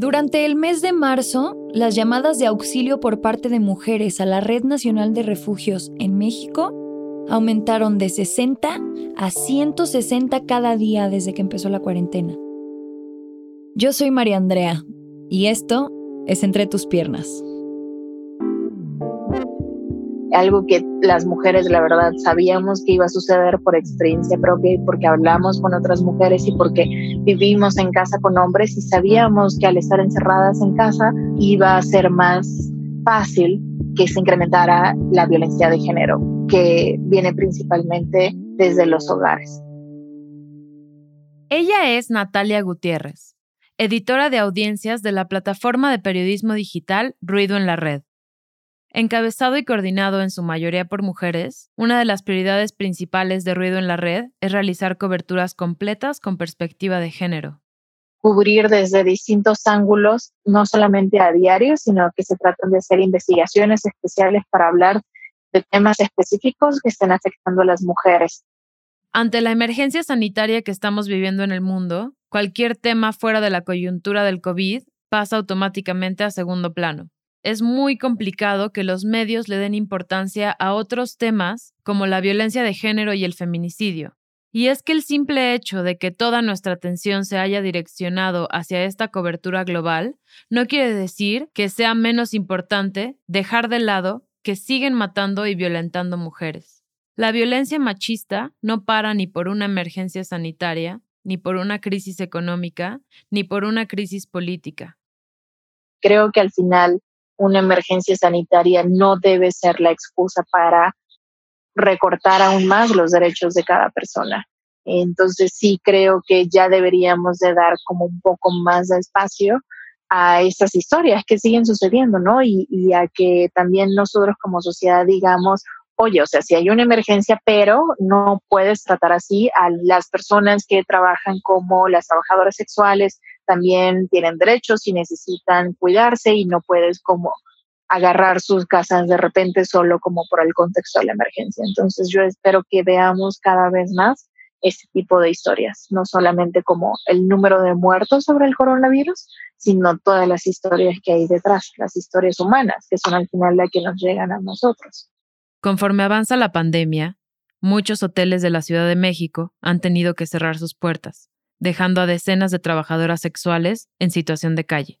Durante el mes de marzo, las llamadas de auxilio por parte de mujeres a la Red Nacional de Refugios en México aumentaron de 60 a 160 cada día desde que empezó la cuarentena. Yo soy María Andrea y esto es Entre tus piernas algo que las mujeres, la verdad, sabíamos que iba a suceder por experiencia propia y porque hablamos con otras mujeres y porque vivimos en casa con hombres y sabíamos que al estar encerradas en casa iba a ser más fácil que se incrementara la violencia de género, que viene principalmente desde los hogares. Ella es Natalia Gutiérrez, editora de audiencias de la plataforma de periodismo digital Ruido en la Red Encabezado y coordinado en su mayoría por mujeres, una de las prioridades principales de Ruido en la Red es realizar coberturas completas con perspectiva de género. Cubrir desde distintos ángulos, no solamente a diario, sino que se tratan de hacer investigaciones especiales para hablar de temas específicos que estén afectando a las mujeres. Ante la emergencia sanitaria que estamos viviendo en el mundo, cualquier tema fuera de la coyuntura del COVID pasa automáticamente a segundo plano es muy complicado que los medios le den importancia a otros temas como la violencia de género y el feminicidio. Y es que el simple hecho de que toda nuestra atención se haya direccionado hacia esta cobertura global no quiere decir que sea menos importante dejar de lado que siguen matando y violentando mujeres. La violencia machista no para ni por una emergencia sanitaria, ni por una crisis económica, ni por una crisis política. Creo que al final una emergencia sanitaria no debe ser la excusa para recortar aún más los derechos de cada persona. Entonces sí creo que ya deberíamos de dar como un poco más de espacio a estas historias que siguen sucediendo, ¿no? Y, y a que también nosotros como sociedad digamos, oye, o sea, si hay una emergencia, pero no puedes tratar así a las personas que trabajan como las trabajadoras sexuales, también tienen derechos y necesitan cuidarse y no puedes como agarrar sus casas de repente solo como por el contexto de la emergencia. Entonces yo espero que veamos cada vez más este tipo de historias, no solamente como el número de muertos sobre el coronavirus, sino todas las historias que hay detrás, las historias humanas, que son al final las que nos llegan a nosotros. Conforme avanza la pandemia, muchos hoteles de la Ciudad de México han tenido que cerrar sus puertas dejando a decenas de trabajadoras sexuales en situación de calle.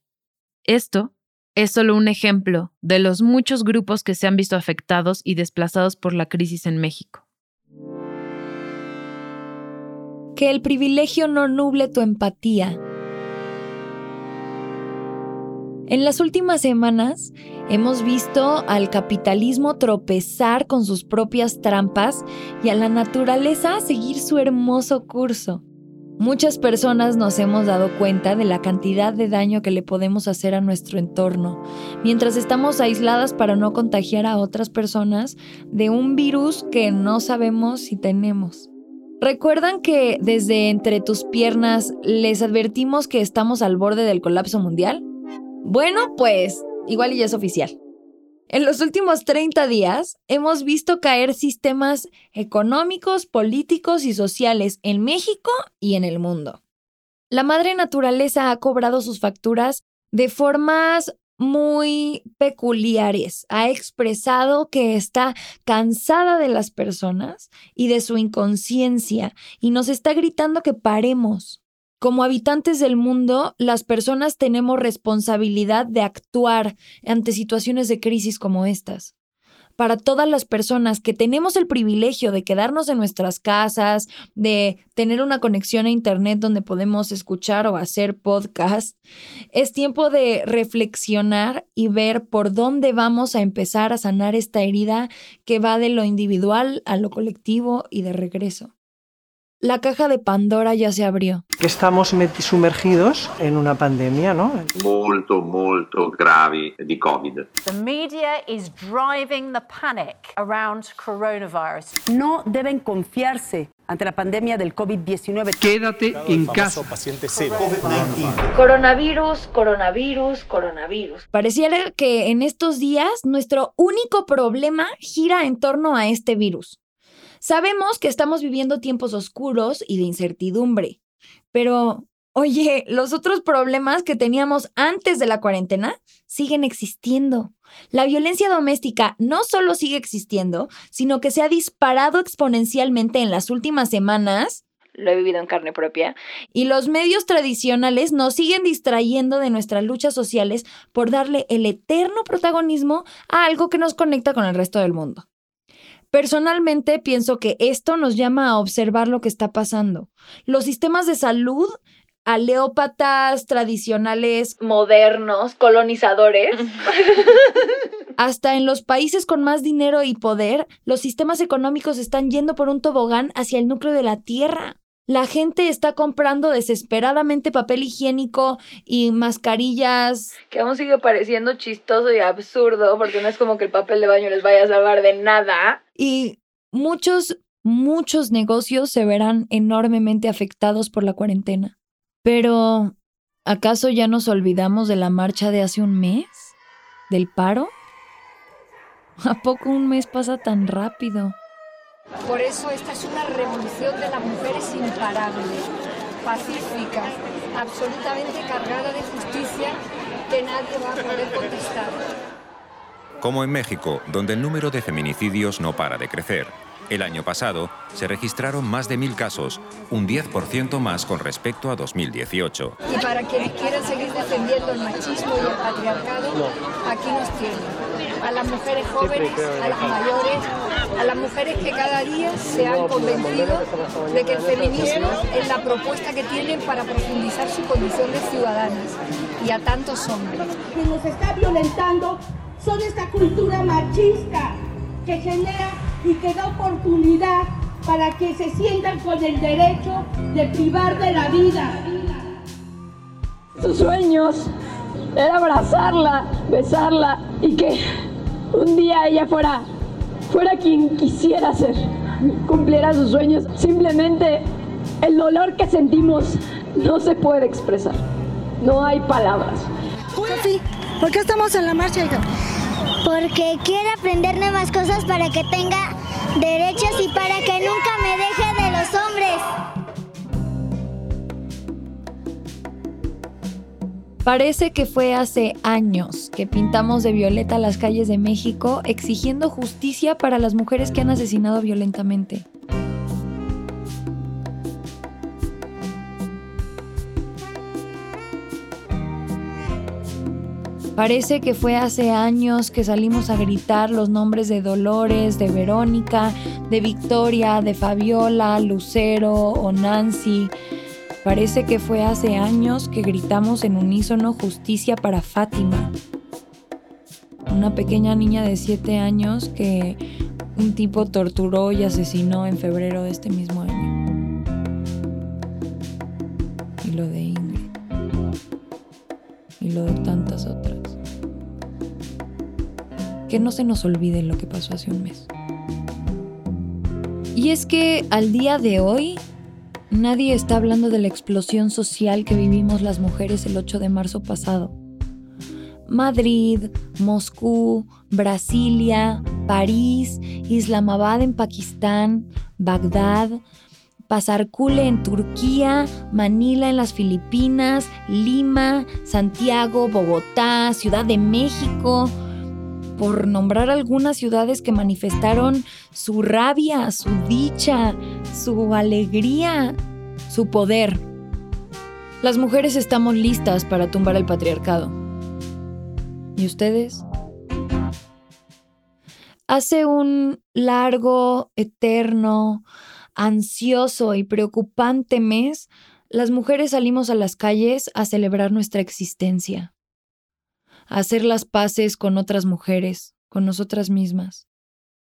Esto es solo un ejemplo de los muchos grupos que se han visto afectados y desplazados por la crisis en México. Que el privilegio no nuble tu empatía. En las últimas semanas hemos visto al capitalismo tropezar con sus propias trampas y a la naturaleza seguir su hermoso curso. Muchas personas nos hemos dado cuenta de la cantidad de daño que le podemos hacer a nuestro entorno, mientras estamos aisladas para no contagiar a otras personas de un virus que no sabemos si tenemos. ¿Recuerdan que desde entre tus piernas les advertimos que estamos al borde del colapso mundial? Bueno, pues igual y ya es oficial. En los últimos 30 días hemos visto caer sistemas económicos, políticos y sociales en México y en el mundo. La madre naturaleza ha cobrado sus facturas de formas muy peculiares. Ha expresado que está cansada de las personas y de su inconsciencia y nos está gritando que paremos. Como habitantes del mundo, las personas tenemos responsabilidad de actuar ante situaciones de crisis como estas. Para todas las personas que tenemos el privilegio de quedarnos en nuestras casas, de tener una conexión a Internet donde podemos escuchar o hacer podcast, es tiempo de reflexionar y ver por dónde vamos a empezar a sanar esta herida que va de lo individual a lo colectivo y de regreso. La caja de Pandora ya se abrió. Estamos sumergidos en una pandemia, ¿no? Molto, molto gravi di COVID. The media is driving the panic around coronavirus. No deben confiarse ante la pandemia del COVID-19. Quédate en casa. Paciente cero. Coronavirus, coronavirus, coronavirus. Pareciera que en estos días nuestro único problema gira en torno a este virus. Sabemos que estamos viviendo tiempos oscuros y de incertidumbre, pero Oye, los otros problemas que teníamos antes de la cuarentena siguen existiendo. La violencia doméstica no solo sigue existiendo, sino que se ha disparado exponencialmente en las últimas semanas. Lo he vivido en carne propia. Y los medios tradicionales nos siguen distrayendo de nuestras luchas sociales por darle el eterno protagonismo a algo que nos conecta con el resto del mundo. Personalmente pienso que esto nos llama a observar lo que está pasando. Los sistemas de salud aleópatas tradicionales, modernos, colonizadores. Hasta en los países con más dinero y poder, los sistemas económicos están yendo por un tobogán hacia el núcleo de la Tierra. La gente está comprando desesperadamente papel higiénico y mascarillas. Que aún sigue pareciendo chistoso y absurdo porque no es como que el papel de baño les vaya a salvar de nada. Y muchos, muchos negocios se verán enormemente afectados por la cuarentena. Pero, ¿acaso ya nos olvidamos de la marcha de hace un mes? ¿Del paro? ¿A poco un mes pasa tan rápido? Por eso esta es una revolución de las mujeres imparable, pacífica, absolutamente cargada de justicia que nadie va a poder contestar. Como en México, donde el número de feminicidios no para de crecer el año pasado se registraron más de mil casos, un 10% más con respecto a 2018. Y para quienes quieran seguir defendiendo el machismo y el patriarcado, aquí nos tienen. A las mujeres jóvenes, a las mayores, a las mujeres que cada día se han convencido de que el feminismo es la propuesta que tienen para profundizar su condición de ciudadanas. Y a tantos hombres. Quien nos está violentando son esta cultura machista que genera y que da oportunidad para que se sientan con el derecho de privar de la vida. Sus sueños era abrazarla, besarla y que un día ella fuera, fuera quien quisiera ser, cumpliera sus sueños. Simplemente el dolor que sentimos no se puede expresar. No hay palabras. ¿por qué estamos en la marcha, hija? Porque quiero aprender nuevas cosas para que tenga derechos y para que nunca me deje de los hombres. Parece que fue hace años que pintamos de violeta las calles de México exigiendo justicia para las mujeres que han asesinado violentamente. Parece que fue hace años que salimos a gritar los nombres de Dolores, de Verónica, de Victoria, de Fabiola, Lucero o Nancy. Parece que fue hace años que gritamos en unísono justicia para Fátima, una pequeña niña de 7 años que un tipo torturó y asesinó en febrero de este mismo año. Y lo de Ingrid. Y lo de tantas otras que no se nos olvide lo que pasó hace un mes. Y es que al día de hoy nadie está hablando de la explosión social que vivimos las mujeres el 8 de marzo pasado. Madrid, Moscú, Brasilia, París, Islamabad en Pakistán, Bagdad, Pasarcule en Turquía, Manila en las Filipinas, Lima, Santiago, Bogotá, Ciudad de México, por nombrar algunas ciudades que manifestaron su rabia, su dicha, su alegría, su poder. Las mujeres estamos listas para tumbar el patriarcado. ¿Y ustedes? Hace un largo, eterno, ansioso y preocupante mes, las mujeres salimos a las calles a celebrar nuestra existencia a hacer las paces con otras mujeres, con nosotras mismas,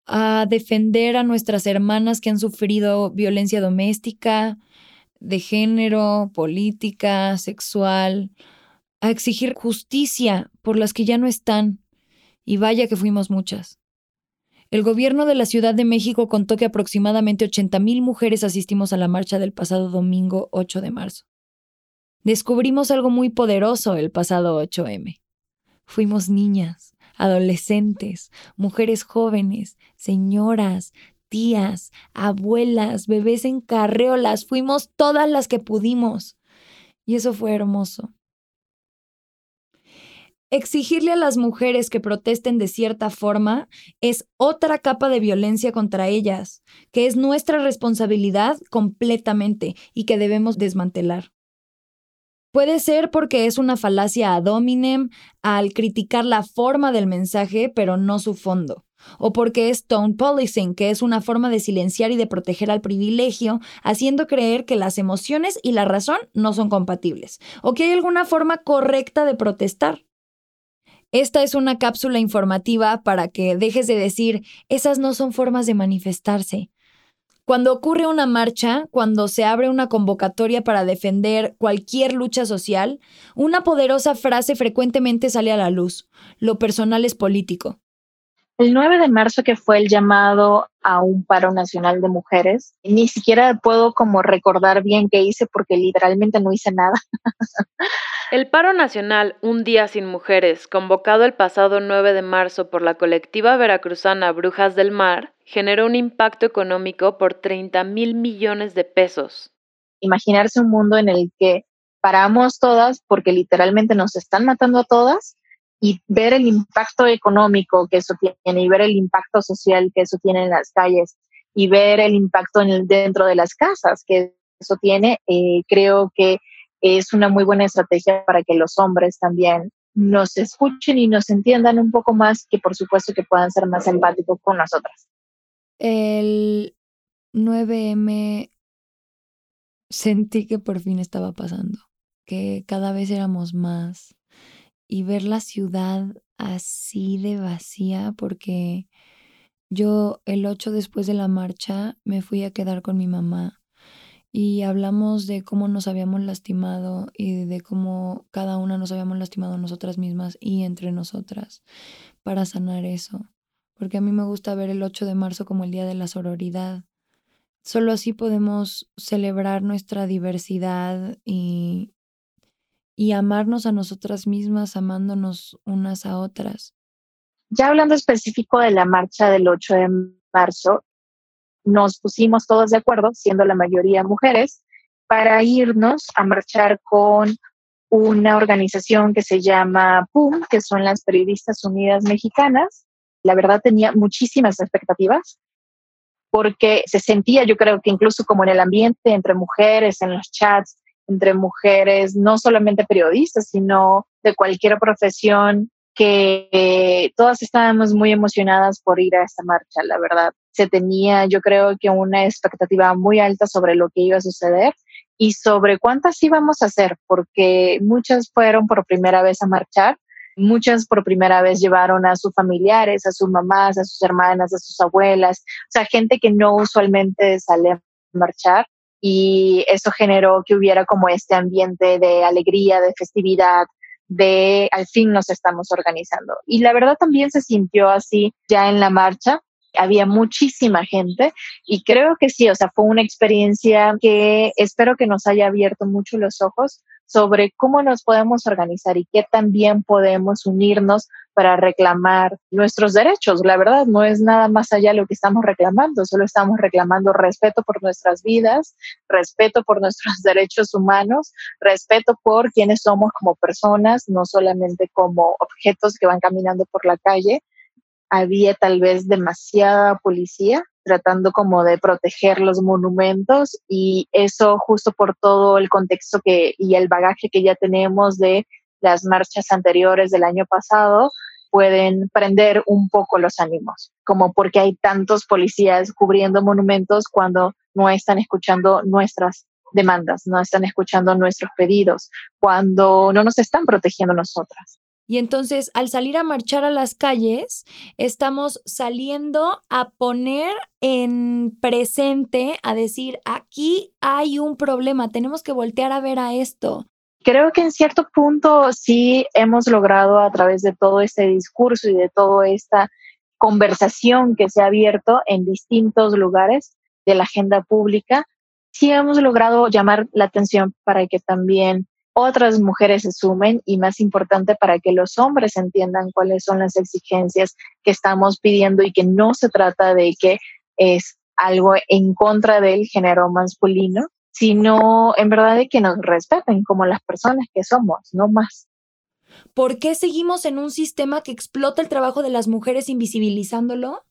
a defender a nuestras hermanas que han sufrido violencia doméstica, de género, política, sexual, a exigir justicia por las que ya no están, y vaya que fuimos muchas. El gobierno de la Ciudad de México contó que aproximadamente 80.000 mujeres asistimos a la marcha del pasado domingo 8 de marzo. Descubrimos algo muy poderoso el pasado 8M. Fuimos niñas, adolescentes, mujeres jóvenes, señoras, tías, abuelas, bebés en carreolas, fuimos todas las que pudimos. Y eso fue hermoso. Exigirle a las mujeres que protesten de cierta forma es otra capa de violencia contra ellas, que es nuestra responsabilidad completamente y que debemos desmantelar. Puede ser porque es una falacia ad hominem al criticar la forma del mensaje, pero no su fondo. O porque es tone policing, que es una forma de silenciar y de proteger al privilegio, haciendo creer que las emociones y la razón no son compatibles. O que hay alguna forma correcta de protestar. Esta es una cápsula informativa para que dejes de decir, esas no son formas de manifestarse. Cuando ocurre una marcha, cuando se abre una convocatoria para defender cualquier lucha social, una poderosa frase frecuentemente sale a la luz. Lo personal es político. El 9 de marzo, que fue el llamado a un paro nacional de mujeres, ni siquiera puedo como recordar bien qué hice porque literalmente no hice nada. El paro nacional Un Día Sin Mujeres, convocado el pasado 9 de marzo por la colectiva veracruzana Brujas del Mar, generó un impacto económico por 30 mil millones de pesos. Imaginarse un mundo en el que paramos todas porque literalmente nos están matando a todas y ver el impacto económico que eso tiene y ver el impacto social que eso tiene en las calles y ver el impacto en el, dentro de las casas que eso tiene, eh, creo que es una muy buena estrategia para que los hombres también nos escuchen y nos entiendan un poco más, que por supuesto que puedan ser más empáticos con nosotras. El 9M sentí que por fin estaba pasando, que cada vez éramos más y ver la ciudad así de vacía porque yo el 8 después de la marcha me fui a quedar con mi mamá y hablamos de cómo nos habíamos lastimado y de cómo cada una nos habíamos lastimado nosotras mismas y entre nosotras para sanar eso. Porque a mí me gusta ver el 8 de marzo como el Día de la Sororidad. Solo así podemos celebrar nuestra diversidad y, y amarnos a nosotras mismas, amándonos unas a otras. Ya hablando específico de la marcha del 8 de marzo, nos pusimos todos de acuerdo, siendo la mayoría mujeres, para irnos a marchar con una organización que se llama PUM, que son las Periodistas Unidas Mexicanas. La verdad tenía muchísimas expectativas porque se sentía, yo creo que incluso como en el ambiente entre mujeres, en los chats, entre mujeres, no solamente periodistas, sino de cualquier profesión, que todas estábamos muy emocionadas por ir a esta marcha, la verdad. Se tenía, yo creo que una expectativa muy alta sobre lo que iba a suceder y sobre cuántas íbamos a hacer, porque muchas fueron por primera vez a marchar, muchas por primera vez llevaron a sus familiares, a sus mamás, a sus hermanas, a sus abuelas, o sea, gente que no usualmente sale a marchar y eso generó que hubiera como este ambiente de alegría, de festividad, de al fin nos estamos organizando. Y la verdad también se sintió así ya en la marcha, había muchísima gente y creo que sí, o sea, fue una experiencia que espero que nos haya abierto mucho los ojos sobre cómo nos podemos organizar y qué también podemos unirnos para reclamar nuestros derechos. La verdad, no es nada más allá de lo que estamos reclamando, solo estamos reclamando respeto por nuestras vidas, respeto por nuestros derechos humanos, respeto por quienes somos como personas, no solamente como objetos que van caminando por la calle, había tal vez demasiada policía tratando como de proteger los monumentos y eso justo por todo el contexto que y el bagaje que ya tenemos de las marchas anteriores del año pasado pueden prender un poco los ánimos, como porque hay tantos policías cubriendo monumentos cuando no están escuchando nuestras demandas, no están escuchando nuestros pedidos, cuando no nos están protegiendo nosotras. Y entonces, al salir a marchar a las calles, estamos saliendo a poner en presente, a decir, aquí hay un problema, tenemos que voltear a ver a esto. Creo que en cierto punto sí hemos logrado a través de todo este discurso y de toda esta conversación que se ha abierto en distintos lugares de la agenda pública, sí hemos logrado llamar la atención para que también otras mujeres se sumen y más importante para que los hombres entiendan cuáles son las exigencias que estamos pidiendo y que no se trata de que es algo en contra del género masculino, sino en verdad de que nos respeten como las personas que somos, no más. ¿Por qué seguimos en un sistema que explota el trabajo de las mujeres invisibilizándolo?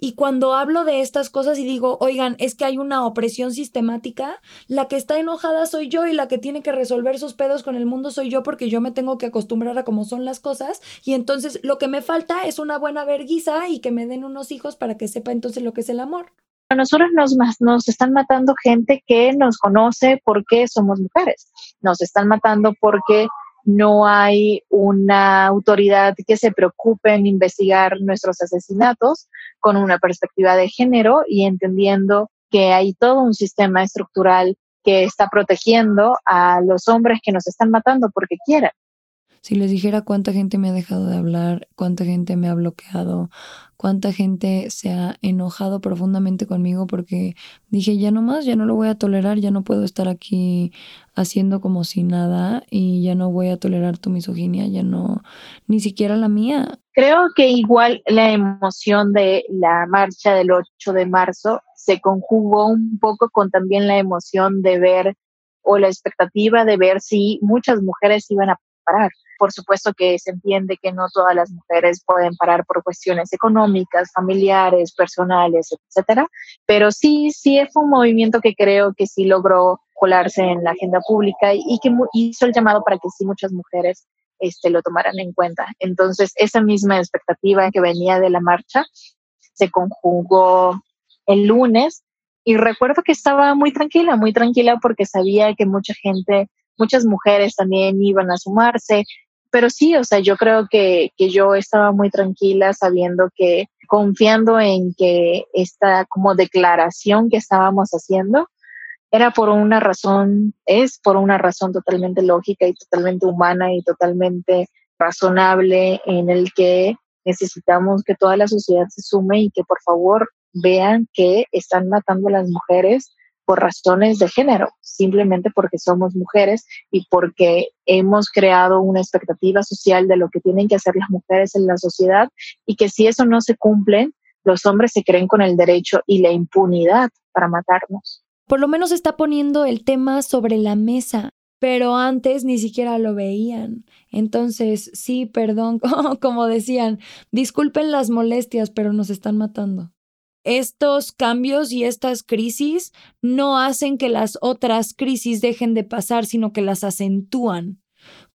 Y cuando hablo de estas cosas y digo, oigan, es que hay una opresión sistemática, la que está enojada soy yo y la que tiene que resolver sus pedos con el mundo soy yo porque yo me tengo que acostumbrar a cómo son las cosas y entonces lo que me falta es una buena verguiza y que me den unos hijos para que sepa entonces lo que es el amor. A nosotros nos, nos están matando gente que nos conoce porque somos mujeres. Nos están matando porque no hay una autoridad que se preocupe en investigar nuestros asesinatos con una perspectiva de género y entendiendo que hay todo un sistema estructural que está protegiendo a los hombres que nos están matando porque quieren. Si les dijera cuánta gente me ha dejado de hablar, cuánta gente me ha bloqueado, cuánta gente se ha enojado profundamente conmigo porque dije, ya no más, ya no lo voy a tolerar, ya no puedo estar aquí haciendo como si nada y ya no voy a tolerar tu misoginia, ya no, ni siquiera la mía. Creo que igual la emoción de la marcha del 8 de marzo se conjugó un poco con también la emoción de ver o la expectativa de ver si muchas mujeres iban a parar. Por supuesto que se entiende que no todas las mujeres pueden parar por cuestiones económicas, familiares, personales, etcétera, pero sí, sí fue un movimiento que creo que sí logró colarse en la agenda pública y que hizo el llamado para que sí muchas mujeres este, lo tomaran en cuenta. Entonces, esa misma expectativa que venía de la marcha se conjugó el lunes y recuerdo que estaba muy tranquila, muy tranquila porque sabía que mucha gente muchas mujeres también iban a sumarse, pero sí, o sea, yo creo que, que yo estaba muy tranquila sabiendo que, confiando en que esta como declaración que estábamos haciendo era por una razón, es por una razón totalmente lógica y totalmente humana y totalmente razonable en el que necesitamos que toda la sociedad se sume y que por favor vean que están matando a las mujeres por razones de género, simplemente porque somos mujeres y porque hemos creado una expectativa social de lo que tienen que hacer las mujeres en la sociedad y que si eso no se cumple, los hombres se creen con el derecho y la impunidad para matarnos. Por lo menos está poniendo el tema sobre la mesa, pero antes ni siquiera lo veían. Entonces, sí, perdón, como decían, disculpen las molestias, pero nos están matando estos cambios y estas crisis no hacen que las otras crisis dejen de pasar, sino que las acentúan.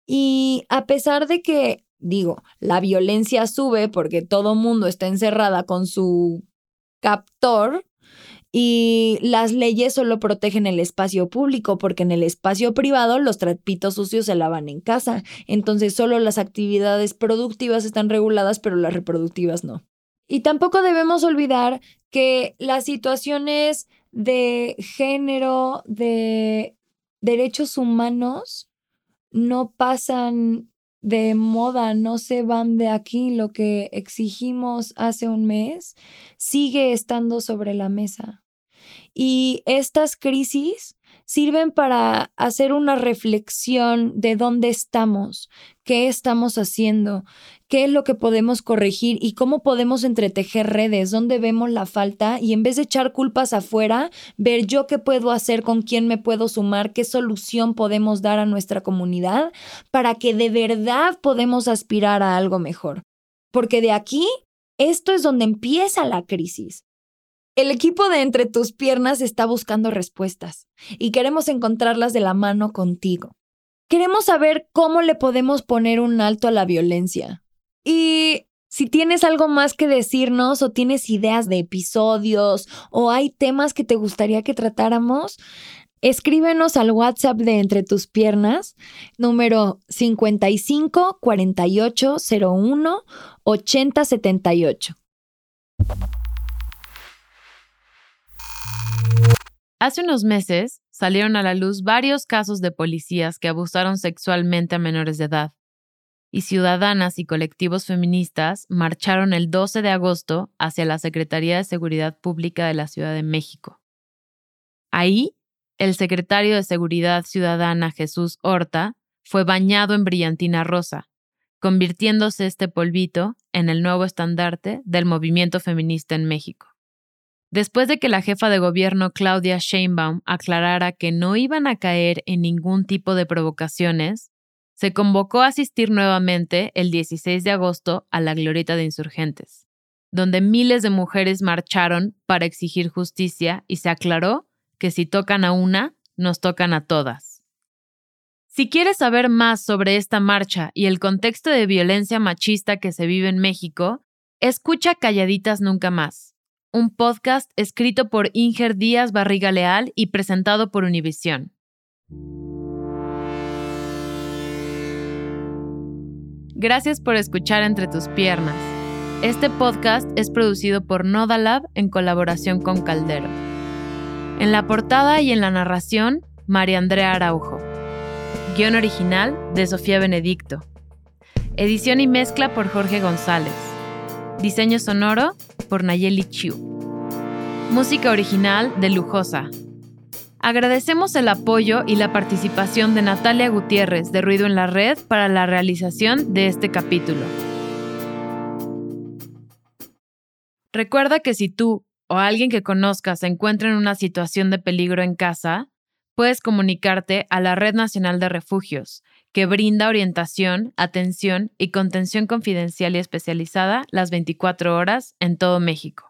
Y a pesar de que, digo, la violencia sube porque todo mundo está encerrada con su captor, y las leyes solo protegen el espacio público porque en el espacio privado los trapitos sucios se lavan en casa. Entonces solo las actividades productivas están reguladas pero las reproductivas no. Y tampoco debemos olvidar que las situaciones de género, de derechos humanos, no pasan de moda, no se van de aquí. Lo que exigimos hace un mes sigue estando sobre la mesa. Y estas crisis sirven para hacer una reflexión de dónde estamos, qué estamos haciendo, qué es lo que podemos corregir y cómo podemos entretejer redes, dónde vemos la falta y en vez de echar culpas afuera, ver yo qué puedo hacer, con quién me puedo sumar, qué solución podemos dar a nuestra comunidad para que de verdad podemos aspirar a algo mejor. Porque de aquí, esto es donde empieza la crisis. El equipo de Entre tus piernas está buscando respuestas y queremos encontrarlas de la mano contigo. Queremos saber cómo le podemos poner un alto a la violencia. Y si tienes algo más que decirnos o tienes ideas de episodios o hay temas que te gustaría que tratáramos, escríbenos al WhatsApp de Entre tus piernas, número 55 48 01 80 78. Hace unos meses salieron a la luz varios casos de policías que abusaron sexualmente a menores de edad, y ciudadanas y colectivos feministas marcharon el 12 de agosto hacia la Secretaría de Seguridad Pública de la Ciudad de México. Ahí, el secretario de Seguridad Ciudadana Jesús Horta fue bañado en brillantina rosa, convirtiéndose este polvito en el nuevo estandarte del movimiento feminista en México. Después de que la jefa de gobierno Claudia Sheinbaum aclarara que no iban a caer en ningún tipo de provocaciones, se convocó a asistir nuevamente el 16 de agosto a la Glorieta de Insurgentes, donde miles de mujeres marcharon para exigir justicia y se aclaró que si tocan a una, nos tocan a todas. Si quieres saber más sobre esta marcha y el contexto de violencia machista que se vive en México, escucha Calladitas Nunca Más un podcast escrito por Inger Díaz Barriga Leal y presentado por Univisión. Gracias por escuchar Entre tus piernas. Este podcast es producido por Nodalab en colaboración con Caldero. En la portada y en la narración, María Andrea Araujo. Guión original de Sofía Benedicto. Edición y mezcla por Jorge González. Diseño sonoro por Nayeli Chiu. Música original de Lujosa. Agradecemos el apoyo y la participación de Natalia Gutiérrez de Ruido en la Red para la realización de este capítulo. Recuerda que si tú o alguien que conozcas se encuentra en una situación de peligro en casa, puedes comunicarte a la Red Nacional de Refugios, que brinda orientación, atención y contención confidencial y especializada las 24 horas en todo México.